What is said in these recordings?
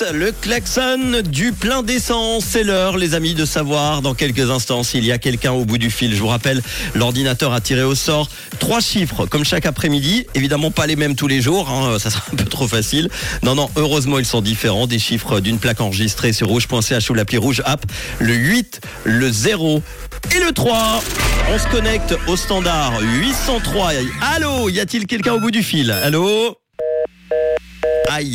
Le klaxon du plein d'essence, c'est l'heure les amis de savoir dans quelques instants s'il y a quelqu'un au bout du fil. Je vous rappelle, l'ordinateur a tiré au sort trois chiffres comme chaque après-midi, évidemment pas les mêmes tous les jours, hein, ça sera un peu trop facile. Non, non, heureusement ils sont différents, des chiffres d'une plaque enregistrée sur rouge.ch ou l'appli rouge app, le 8, le 0 et le 3. On se connecte au standard 803. Allô, y a-t-il quelqu'un au bout du fil? Allô? Aïe.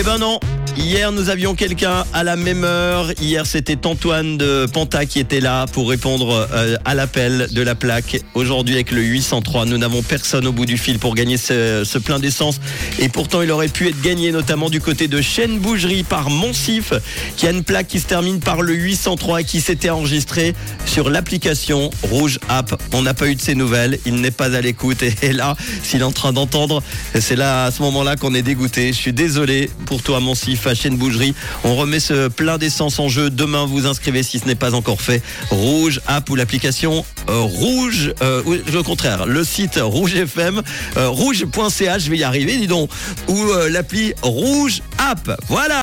Eh ben non. Hier, nous avions quelqu'un à la même heure. Hier, c'était Antoine de Panta qui était là pour répondre euh, à l'appel de la plaque. Aujourd'hui, avec le 803, nous n'avons personne au bout du fil pour gagner ce, plein d'essence. Et pourtant, il aurait pu être gagné, notamment du côté de Chaîne Bougerie par Monsif, qui a une plaque qui se termine par le 803 et qui s'était enregistrée sur l'application Rouge App. On n'a pas eu de ses nouvelles. Il n'est pas à l'écoute. Et, et là, s'il est en train d'entendre, c'est là, à ce moment-là, qu'on est dégoûté. Je suis désolé pour toi, Monsif à chaîne bougerie. On remet ce plein d'essence en jeu. Demain, vous inscrivez si ce n'est pas encore fait. Rouge app ou l'application euh, rouge, euh, ou le contraire, le site rouge FM, euh, rouge.ch, je vais y arriver, dis donc, ou l'appli rouge app. Voilà.